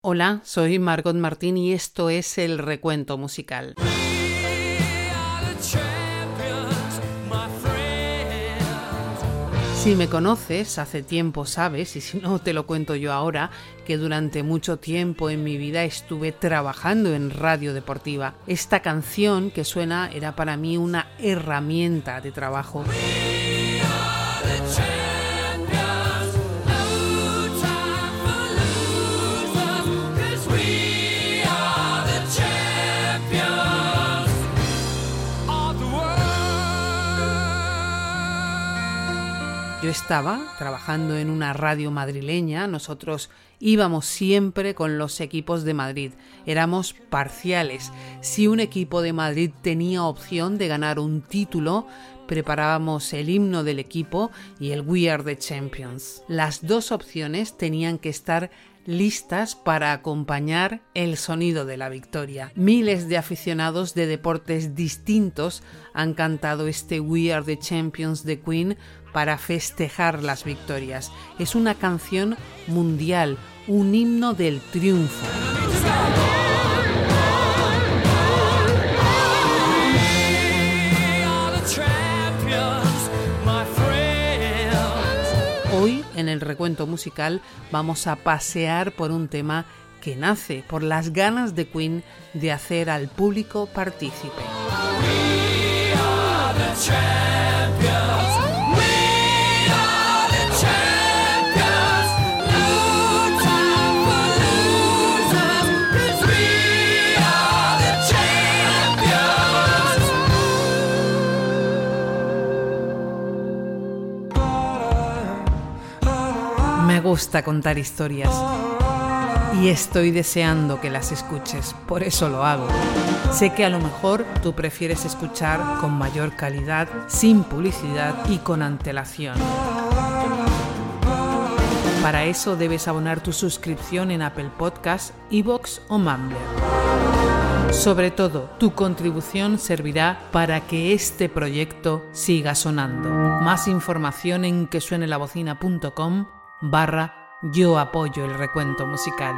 Hola, soy Margot Martín y esto es el recuento musical. Si me conoces, hace tiempo sabes, y si no te lo cuento yo ahora, que durante mucho tiempo en mi vida estuve trabajando en radio deportiva. Esta canción que suena era para mí una herramienta de trabajo. Estaba trabajando en una radio madrileña, nosotros íbamos siempre con los equipos de Madrid, éramos parciales. Si un equipo de Madrid tenía opción de ganar un título, preparábamos el himno del equipo y el We Are the Champions. Las dos opciones tenían que estar listas para acompañar el sonido de la victoria. Miles de aficionados de deportes distintos han cantado este We Are the Champions de Queen para festejar las victorias. Es una canción mundial, un himno del triunfo. Hoy en el recuento musical vamos a pasear por un tema que nace por las ganas de Queen de hacer al público partícipe. Gusta contar historias y estoy deseando que las escuches, por eso lo hago. Sé que a lo mejor tú prefieres escuchar con mayor calidad, sin publicidad y con antelación. Para eso debes abonar tu suscripción en Apple Podcasts, Evox o Mumbler. Sobre todo, tu contribución servirá para que este proyecto siga sonando. Más información en quesuenelavocina.com barra yo apoyo el recuento musical.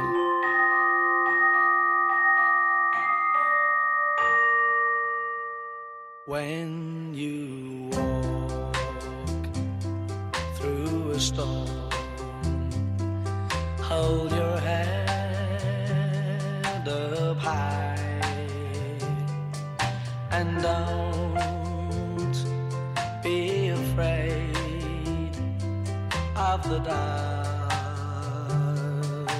When you walk through a storm, hold your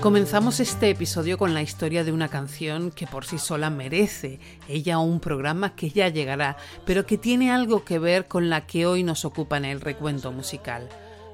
Comenzamos este episodio con la historia de una canción que por sí sola merece ella un programa que ya llegará, pero que tiene algo que ver con la que hoy nos ocupa en el recuento musical.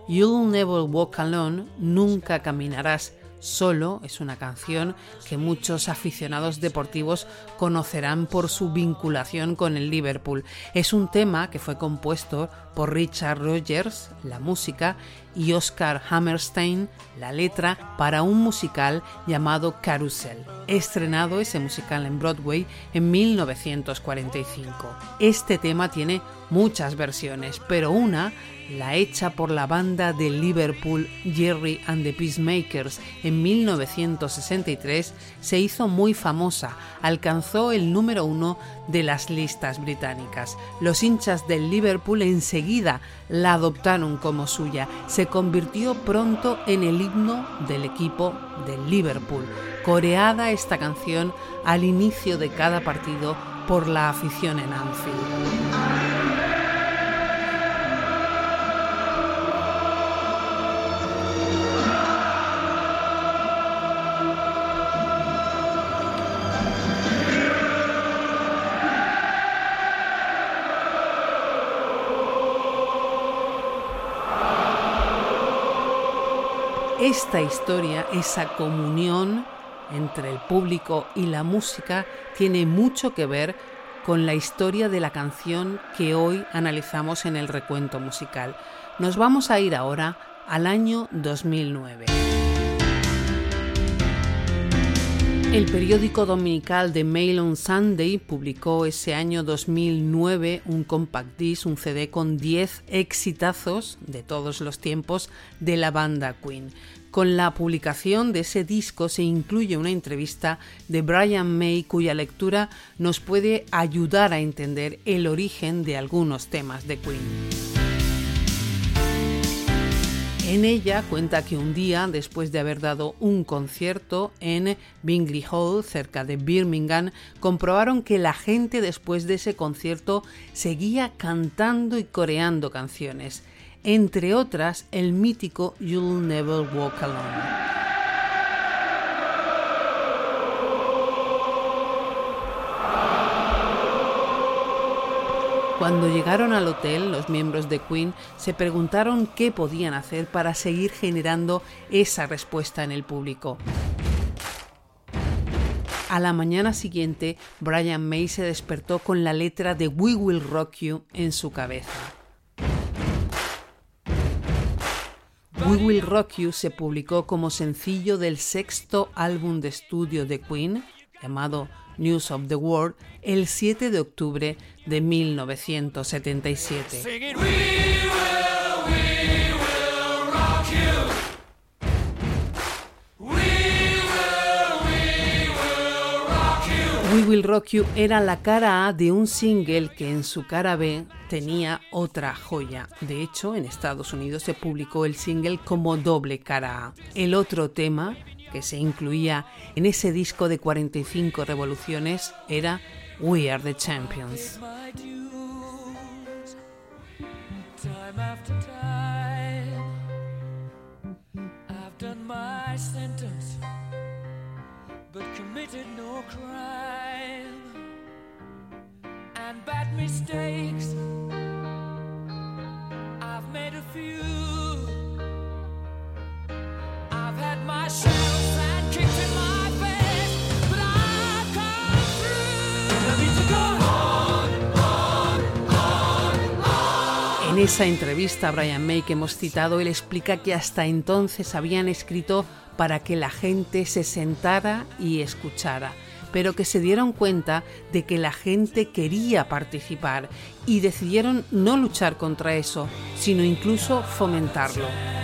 You'll Never Walk Alone, Nunca Caminarás Solo es una canción que muchos aficionados deportivos conocerán por su vinculación con el Liverpool. Es un tema que fue compuesto por Richard Rogers, la música, y Oscar Hammerstein, la letra, para un musical llamado Carousel, estrenado ese musical en Broadway en 1945. Este tema tiene muchas versiones, pero una la hecha por la banda de Liverpool Jerry and the Peacemakers en 1963, se hizo muy famosa, alcanzó el número uno de las listas británicas. Los hinchas del Liverpool enseguida la adoptaron como suya, se convirtió pronto en el himno del equipo del Liverpool, coreada esta canción al inicio de cada partido por la afición en Anfield. Esta historia, esa comunión entre el público y la música tiene mucho que ver con la historia de la canción que hoy analizamos en el recuento musical. Nos vamos a ir ahora al año 2009. El periódico dominical The Mail on Sunday publicó ese año 2009 un compact disc, un CD con 10 exitazos de todos los tiempos de la banda Queen. Con la publicación de ese disco se incluye una entrevista de Brian May cuya lectura nos puede ayudar a entender el origen de algunos temas de Queen. En ella cuenta que un día, después de haber dado un concierto en Bingley Hall, cerca de Birmingham, comprobaron que la gente después de ese concierto seguía cantando y coreando canciones entre otras el mítico You'll Never Walk Alone. Cuando llegaron al hotel, los miembros de Queen se preguntaron qué podían hacer para seguir generando esa respuesta en el público. A la mañana siguiente, Brian May se despertó con la letra de We Will Rock You en su cabeza. We Will Rock You se publicó como sencillo del sexto álbum de estudio de Queen, llamado News of the World, el 7 de octubre de 1977. We Will Rock You era la cara A de un single que en su cara B tenía otra joya. De hecho, en Estados Unidos se publicó el single como doble cara A. El otro tema que se incluía en ese disco de 45 revoluciones era We Are the Champions. mistakes. Esa entrevista a Brian May que hemos citado, él explica que hasta entonces habían escrito para que la gente se sentara y escuchara, pero que se dieron cuenta de que la gente quería participar y decidieron no luchar contra eso, sino incluso fomentarlo.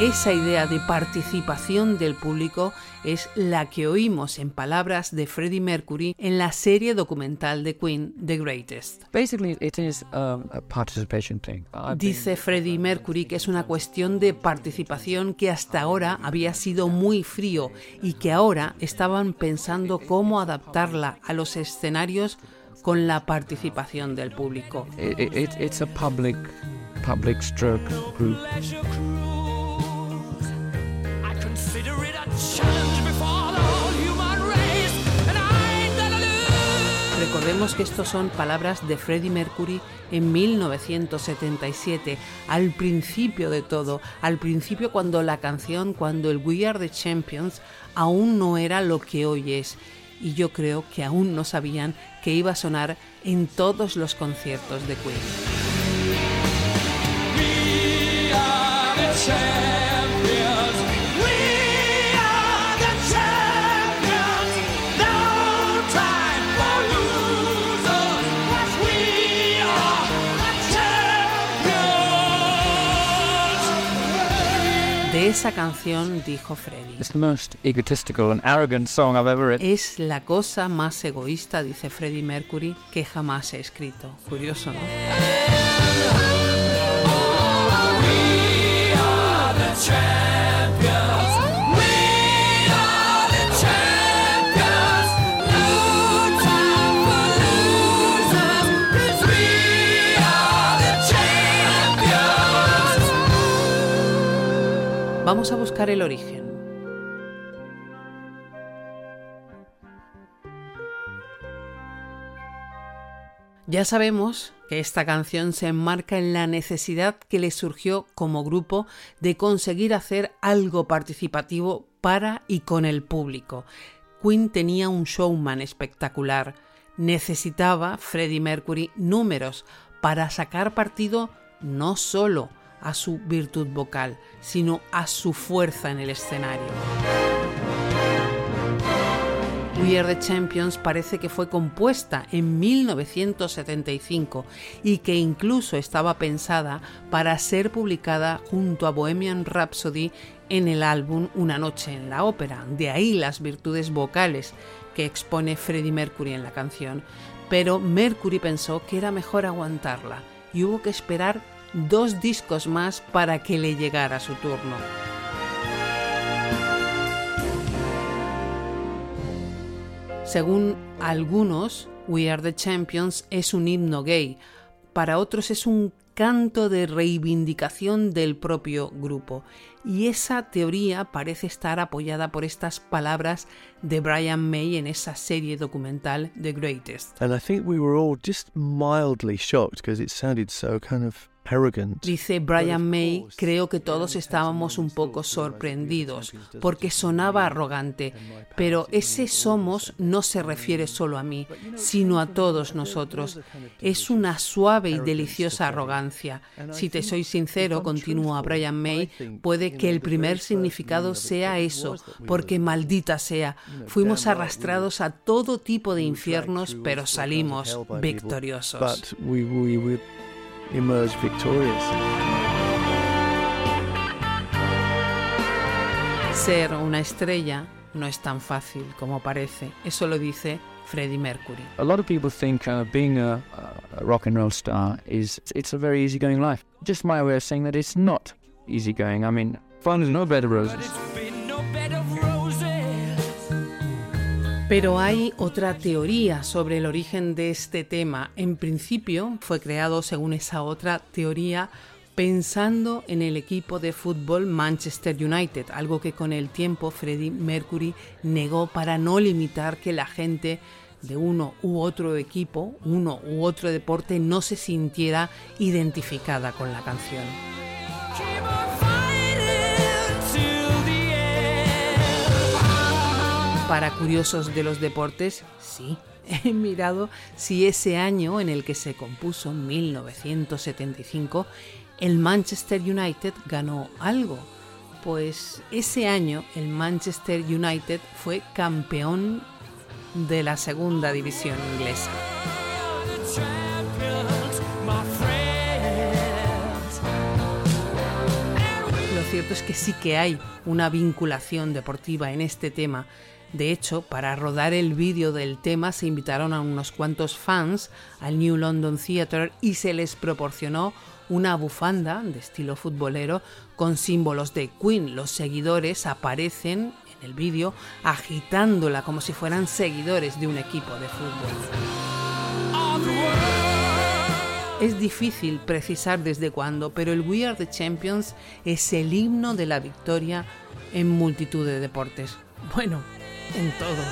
Esa idea de participación del público es la que oímos en palabras de Freddie Mercury en la serie documental de Queen, The Greatest. Dice Freddie Mercury que es una cuestión de participación que hasta ahora había sido muy frío y que ahora estaban pensando cómo adaptarla a los escenarios con la participación del público. it's a public, public stroke group. Recordemos que estos son palabras de Freddie Mercury en 1977, al principio de todo, al principio cuando la canción, cuando el We Are the Champions aún no era lo que hoy es. Y yo creo que aún no sabían que iba a sonar en todos los conciertos de Queen. De esa canción dijo Freddie. Es la cosa más egoísta, dice Freddie Mercury, que jamás he escrito. Curioso, ¿no? Vamos a buscar el origen. Ya sabemos que esta canción se enmarca en la necesidad que le surgió como grupo de conseguir hacer algo participativo para y con el público. Queen tenía un showman espectacular. Necesitaba Freddie Mercury números para sacar partido no solo a su virtud vocal, sino a su fuerza en el escenario. We Are the Champions parece que fue compuesta en 1975 y que incluso estaba pensada para ser publicada junto a Bohemian Rhapsody en el álbum Una noche en la ópera. De ahí las virtudes vocales que expone Freddie Mercury en la canción. Pero Mercury pensó que era mejor aguantarla y hubo que esperar dos discos más para que le llegara su turno. Según algunos, We Are the Champions es un himno gay, para otros es un canto de reivindicación del propio grupo. Y esa teoría parece estar apoyada por estas palabras de Brian May en esa serie documental The Greatest. And I think we were all just mildly shocked because it sounded so kind of Dice Brian May, creo que todos estábamos un poco sorprendidos porque sonaba arrogante, pero ese somos no se refiere solo a mí, sino a todos nosotros. Es una suave y deliciosa arrogancia. Si te soy sincero, continúa Brian May, puede que el primer significado sea eso, porque maldita sea, fuimos arrastrados a todo tipo de infiernos, pero salimos victoriosos emerge victorious. Ser una estrella no es tan fácil como parece. Eso lo dice Freddie Mercury. A lot of people think uh, being a, a rock and roll star is it's a very easygoing life. Just my way of saying that it's not easygoing. I mean, fun is no bed of roses. Pero hay otra teoría sobre el origen de este tema. En principio fue creado según esa otra teoría pensando en el equipo de fútbol Manchester United, algo que con el tiempo Freddie Mercury negó para no limitar que la gente de uno u otro equipo, uno u otro deporte no se sintiera identificada con la canción. Para curiosos de los deportes, sí, he mirado si ese año en el que se compuso, 1975, el Manchester United ganó algo. Pues ese año el Manchester United fue campeón de la segunda división inglesa. Lo cierto es que sí que hay una vinculación deportiva en este tema de hecho, para rodar el vídeo del tema se invitaron a unos cuantos fans al New London Theatre y se les proporcionó una bufanda de estilo futbolero con símbolos de Queen. Los seguidores aparecen en el vídeo agitándola como si fueran seguidores de un equipo de fútbol. Es difícil precisar desde cuándo, pero el We Are the Champions es el himno de la victoria en multitud de deportes. Bueno, en todo.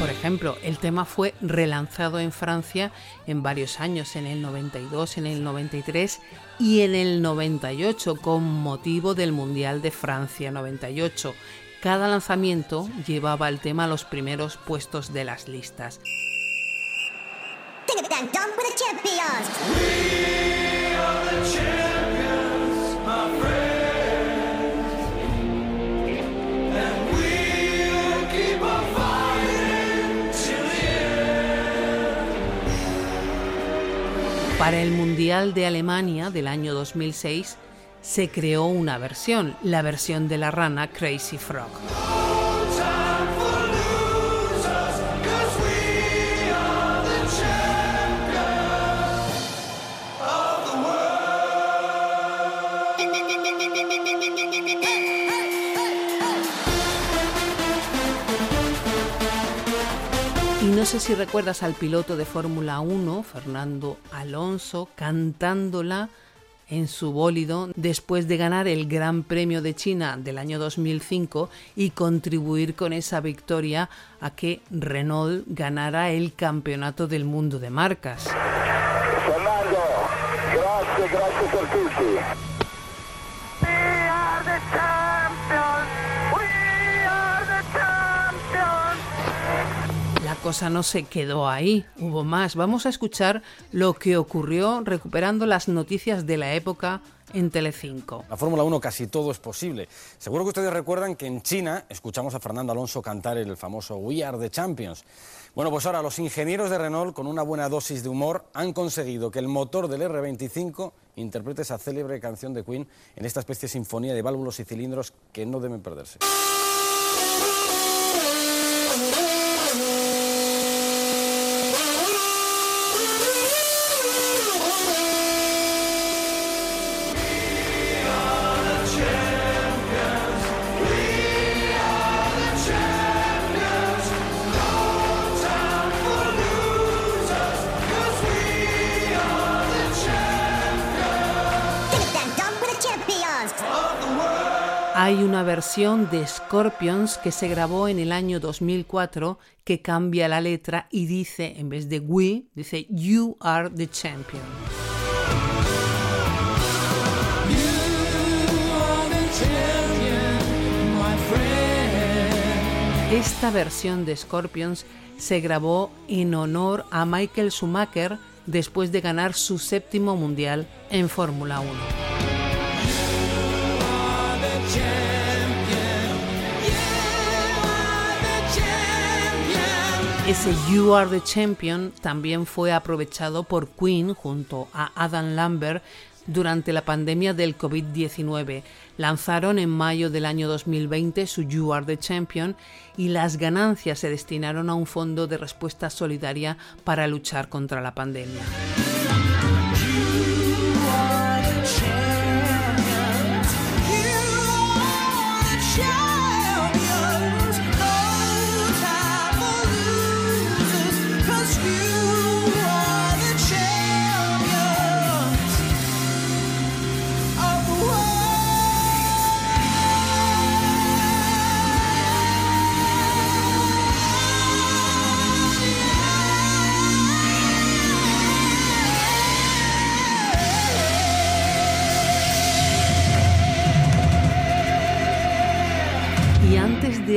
Por ejemplo, el tema fue relanzado en Francia en varios años, en el 92, en el 93 y en el 98 con motivo del Mundial de Francia 98. Cada lanzamiento llevaba el tema a los primeros puestos de las listas. Para el Mundial de Alemania del año 2006 se creó una versión, la versión de la rana Crazy Frog. Sé si recuerdas al piloto de Fórmula 1, Fernando Alonso, cantándola en su bólido después de ganar el Gran Premio de China del año 2005 y contribuir con esa victoria a que Renault ganara el Campeonato del Mundo de Marcas. Fernando, grazie, grazie cosa no se quedó ahí, hubo más. Vamos a escuchar lo que ocurrió recuperando las noticias de la época en Telecinco. La Fórmula 1 casi todo es posible. Seguro que ustedes recuerdan que en China escuchamos a Fernando Alonso cantar el famoso We Are the Champions. Bueno, pues ahora los ingenieros de Renault, con una buena dosis de humor, han conseguido que el motor del R25 interprete esa célebre canción de Queen en esta especie de sinfonía de válvulos y cilindros que no deben perderse. Hay una versión de Scorpions que se grabó en el año 2004 que cambia la letra y dice, en vez de we, dice You are the champion. Esta versión de Scorpions se grabó en honor a Michael Schumacher después de ganar su séptimo mundial en Fórmula 1. Ese You Are the Champion también fue aprovechado por Queen junto a Adam Lambert durante la pandemia del COVID-19. Lanzaron en mayo del año 2020 su You Are the Champion y las ganancias se destinaron a un fondo de respuesta solidaria para luchar contra la pandemia.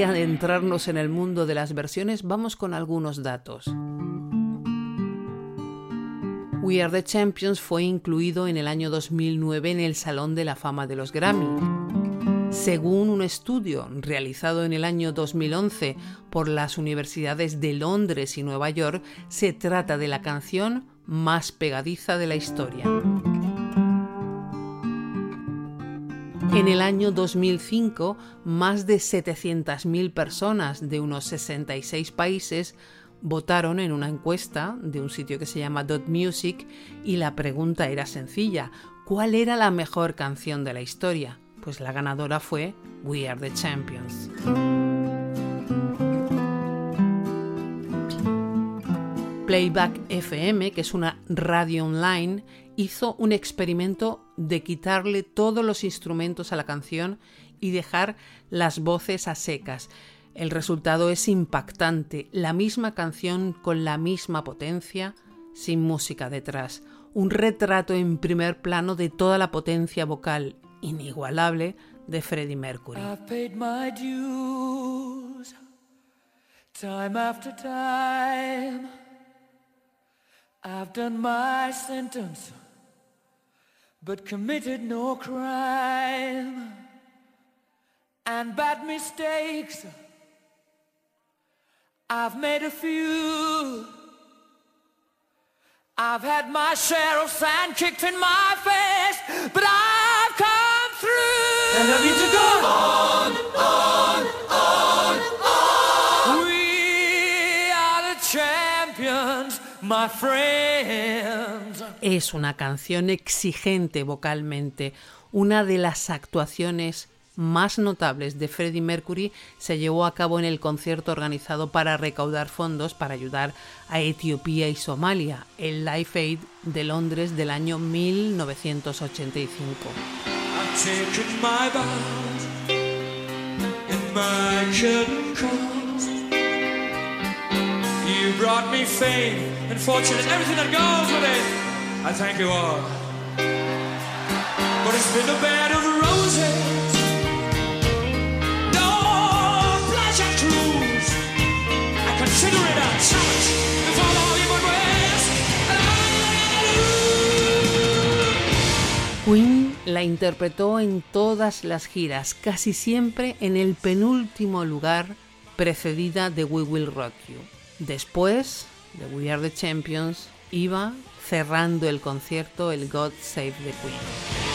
Adentrarnos en el mundo de las versiones, vamos con algunos datos. We Are the Champions fue incluido en el año 2009 en el Salón de la Fama de los Grammy. Según un estudio realizado en el año 2011 por las universidades de Londres y Nueva York, se trata de la canción más pegadiza de la historia. En el año 2005, más de 700.000 personas de unos 66 países votaron en una encuesta de un sitio que se llama Dot Music y la pregunta era sencilla, ¿cuál era la mejor canción de la historia? Pues la ganadora fue We Are the Champions. Playback FM, que es una radio online, hizo un experimento de quitarle todos los instrumentos a la canción y dejar las voces a secas. El resultado es impactante, la misma canción con la misma potencia, sin música detrás, un retrato en primer plano de toda la potencia vocal inigualable de Freddie Mercury. Time after time. I've done my sentence, but committed no crime. And bad mistakes, I've made a few. I've had my share of sand kicked in my face, but I've come through. And I need to go on, on, on, on. We are the champions, my friends. Es una canción exigente vocalmente, una de las actuaciones más notables de Freddie Mercury se llevó a cabo en el concierto organizado para recaudar fondos para ayudar a Etiopía y Somalia, el Life Aid de Londres del año 1985. Queen la interpretó en todas las giras, casi siempre en el penúltimo lugar, precedida de We Will Rock You. Después de We Are the Champions, iba cerrando el concierto el God Save the Queen.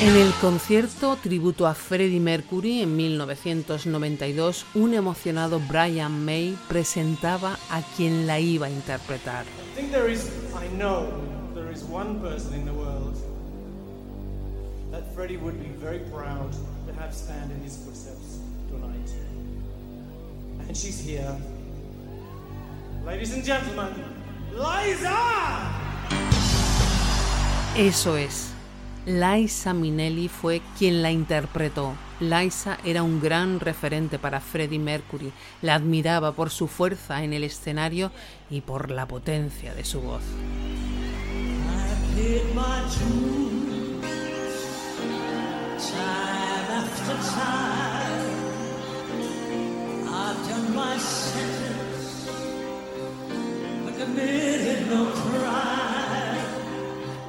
En el concierto tributo a Freddie Mercury en 1992, un emocionado Brian May presentaba a quien la iba a interpretar. Freddie would be very proud have stand in his footsteps tonight. And she's here. Ladies and gentlemen, Liza! Eso es. Liza Minnelli fue quien la interpretó. Liza era un gran referente para Freddie Mercury. La admiraba por su fuerza en el escenario y por la potencia de su voz.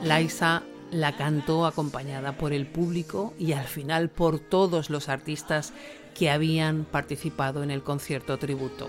Liza la cantó acompañada por el público y al final por todos los artistas que habían participado en el concierto tributo.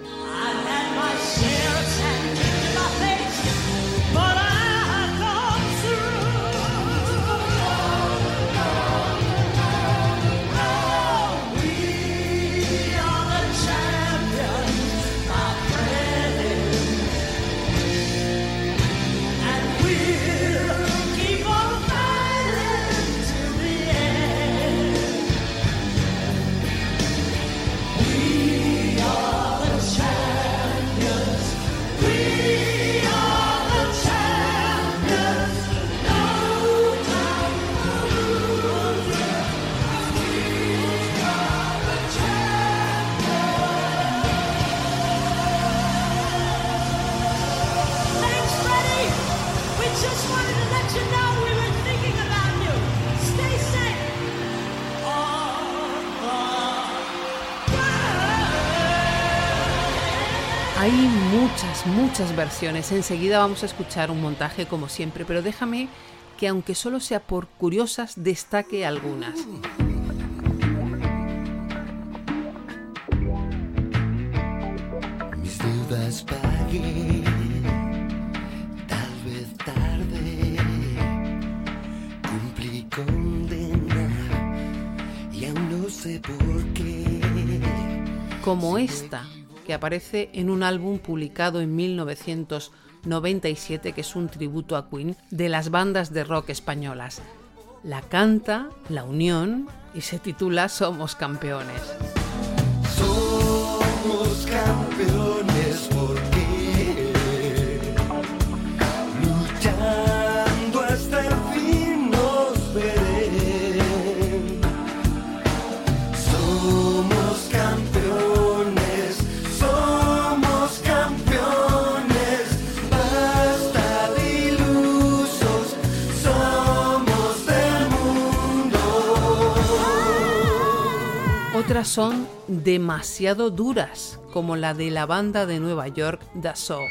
Muchas, versiones. Enseguida vamos a escuchar un montaje como siempre, pero déjame que aunque solo sea por curiosas, destaque algunas. Mis dudas pagué, tal vez tarde, cumplí condena y aún no sé por qué. Como esta que aparece en un álbum publicado en 1997 que es un tributo a Queen de las bandas de rock españolas. La canta La Unión y se titula Somos campeones. Somos campeones son demasiado duras, como la de la banda de Nueva York The Soul.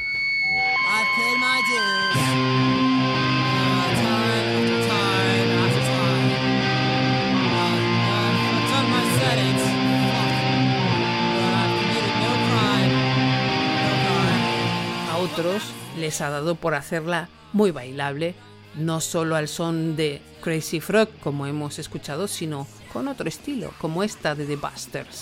A otros les ha dado por hacerla muy bailable, no solo al son de Crazy Frog, como hemos escuchado, sino con otro estilo, como esta de The Busters.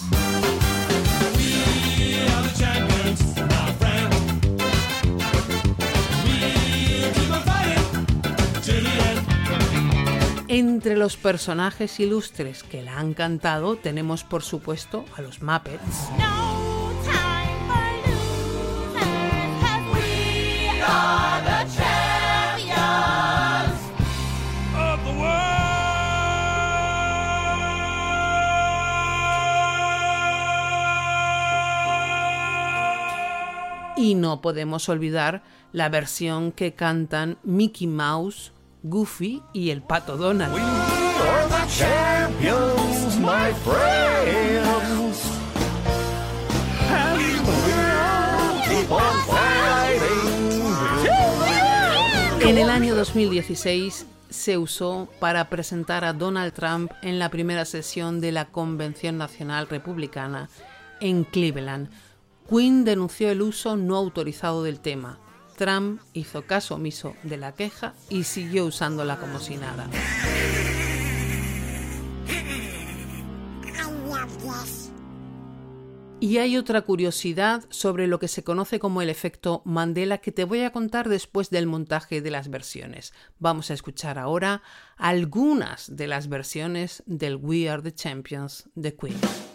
Entre los personajes ilustres que la han cantado tenemos por supuesto a los Muppets. No Y no podemos olvidar la versión que cantan Mickey Mouse, Goofy y el Pato Donald. are the champions, my friends. And we'll keep on fighting. En el año 2016 se usó para presentar a Donald Trump en la primera sesión de la Convención Nacional Republicana en Cleveland. Quinn denunció el uso no autorizado del tema. Trump hizo caso omiso de la queja y siguió usándola como si nada. Y hay otra curiosidad sobre lo que se conoce como el efecto Mandela que te voy a contar después del montaje de las versiones. Vamos a escuchar ahora algunas de las versiones del We Are the Champions de Queen.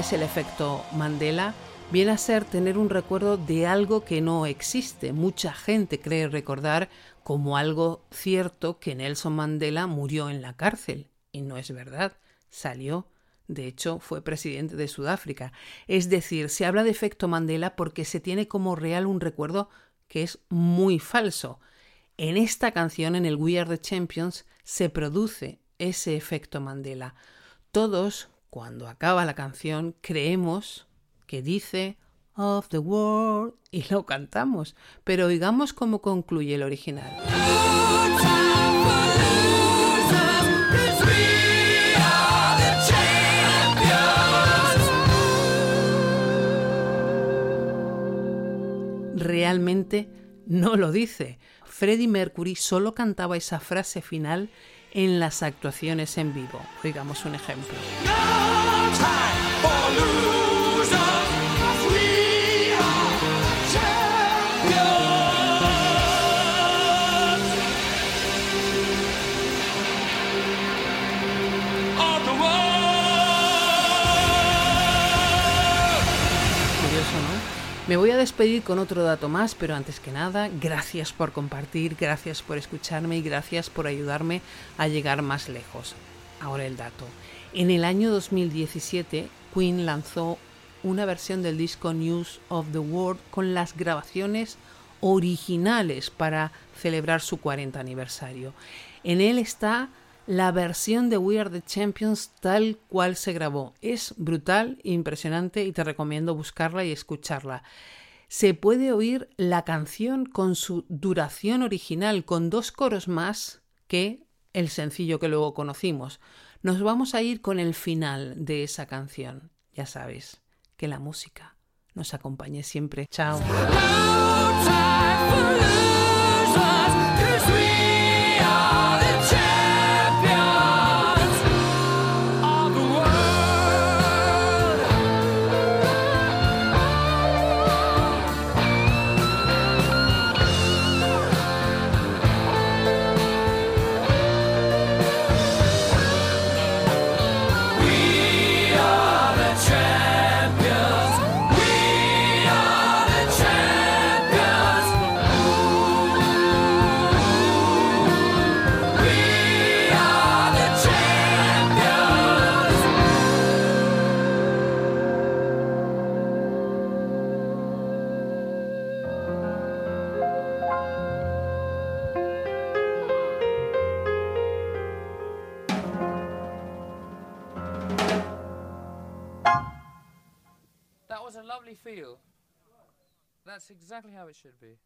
Es el efecto Mandela? Viene a ser tener un recuerdo de algo que no existe. Mucha gente cree recordar como algo cierto que Nelson Mandela murió en la cárcel. Y no es verdad. Salió. De hecho, fue presidente de Sudáfrica. Es decir, se habla de efecto Mandela porque se tiene como real un recuerdo que es muy falso. En esta canción, en el We Are the Champions, se produce ese efecto Mandela. Todos, cuando acaba la canción, creemos que dice of the world y lo cantamos, pero oigamos cómo concluye el original. Realmente no lo dice. Freddie Mercury solo cantaba esa frase final en las actuaciones en vivo. Oigamos un ejemplo. Me voy a despedir con otro dato más, pero antes que nada, gracias por compartir, gracias por escucharme y gracias por ayudarme a llegar más lejos. Ahora el dato. En el año 2017, Queen lanzó una versión del disco News of the World con las grabaciones originales para celebrar su 40 aniversario. En él está la versión de We Are the Champions tal cual se grabó. Es brutal, impresionante y te recomiendo buscarla y escucharla. Se puede oír la canción con su duración original, con dos coros más que el sencillo que luego conocimos. Nos vamos a ir con el final de esa canción. Ya sabes, que la música nos acompañe siempre. Chao. Exactly how it should be.